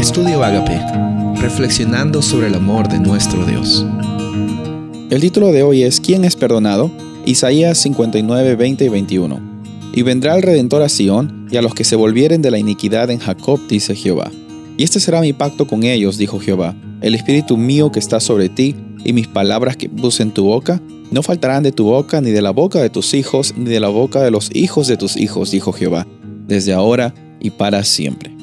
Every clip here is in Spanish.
Estudio Agape, reflexionando sobre el amor de nuestro Dios. El título de hoy es ¿Quién es perdonado? Isaías 59, 20 y 21. Y vendrá el Redentor a Sión, y a los que se volvieren de la iniquidad en Jacob, dice Jehová. Y este será mi pacto con ellos, dijo Jehová, el espíritu mío que está sobre ti, y mis palabras que puse en tu boca, no faltarán de tu boca, ni de la boca de tus hijos, ni de la boca de los hijos de tus hijos, dijo Jehová, desde ahora y para siempre.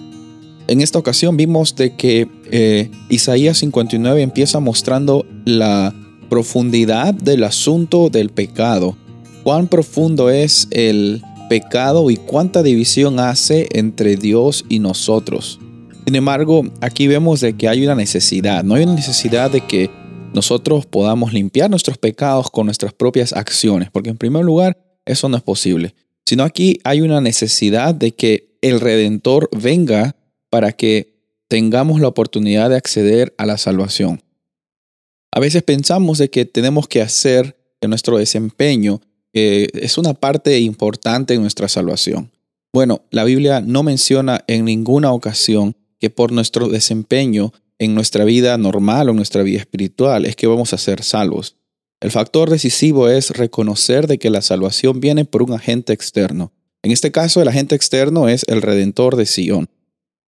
En esta ocasión vimos de que eh, Isaías 59 empieza mostrando la profundidad del asunto del pecado, cuán profundo es el pecado y cuánta división hace entre Dios y nosotros. Sin embargo, aquí vemos de que hay una necesidad, no hay una necesidad de que nosotros podamos limpiar nuestros pecados con nuestras propias acciones, porque en primer lugar eso no es posible, sino aquí hay una necesidad de que el Redentor venga para que tengamos la oportunidad de acceder a la salvación. A veces pensamos de que tenemos que hacer que nuestro desempeño es una parte importante en nuestra salvación. Bueno, la Biblia no menciona en ninguna ocasión que por nuestro desempeño en nuestra vida normal o nuestra vida espiritual es que vamos a ser salvos. El factor decisivo es reconocer de que la salvación viene por un agente externo. En este caso, el agente externo es el Redentor de Sion.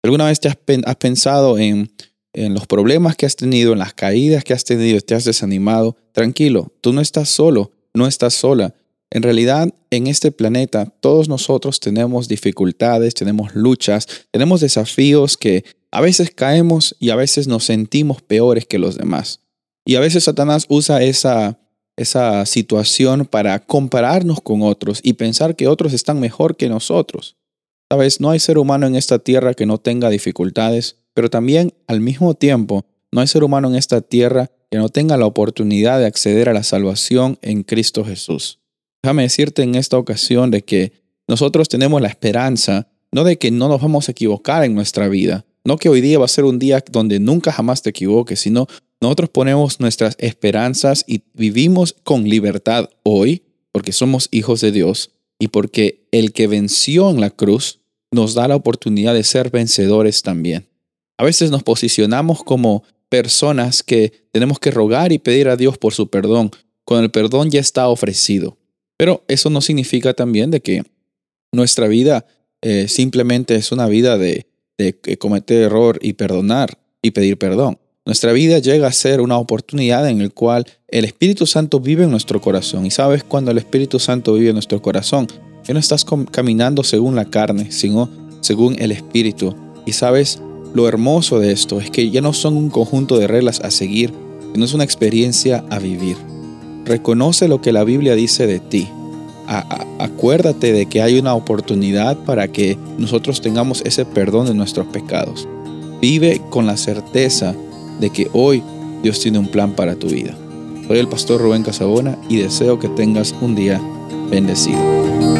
¿Alguna vez te has, pensado en, en los problemas que has tenido, en las caídas que has tenido, te has desanimado? Tranquilo, tú no estás solo, no estás sola. En realidad, en este planeta, todos nosotros tenemos dificultades, tenemos luchas, tenemos desafíos que a veces caemos y a veces nos sentimos peores que los demás. Y a veces Satanás usa esa, esa situación para compararnos con otros y pensar que otros están mejor que nosotros. Sabes, no hay ser humano en esta tierra que no tenga dificultades, pero también al mismo tiempo no hay ser humano en esta tierra que no tenga la oportunidad de acceder a la salvación en Cristo Jesús. Déjame decirte en esta ocasión de que nosotros tenemos la esperanza, no de que no nos vamos a equivocar en nuestra vida, no que hoy día va a ser un día donde nunca jamás te equivoques, sino nosotros ponemos nuestras esperanzas y vivimos con libertad hoy, porque somos hijos de Dios y porque el que venció en la cruz nos da la oportunidad de ser vencedores también. A veces nos posicionamos como personas que tenemos que rogar y pedir a Dios por su perdón, cuando el perdón ya está ofrecido. Pero eso no significa también de que nuestra vida eh, simplemente es una vida de, de cometer error y perdonar y pedir perdón. Nuestra vida llega a ser una oportunidad en la cual el Espíritu Santo vive en nuestro corazón. Y sabes cuando el Espíritu Santo vive en nuestro corazón, que no estás caminando según la carne, sino según el Espíritu. Y sabes, lo hermoso de esto es que ya no son un conjunto de reglas a seguir, sino es una experiencia a vivir. Reconoce lo que la Biblia dice de ti. acuérdate de que hay una oportunidad para que nosotros tengamos ese perdón de nuestros pecados. Vive con la certeza de que hoy Dios tiene un plan para tu vida. Soy el pastor Rubén Casabona y deseo que tengas un día bendecido.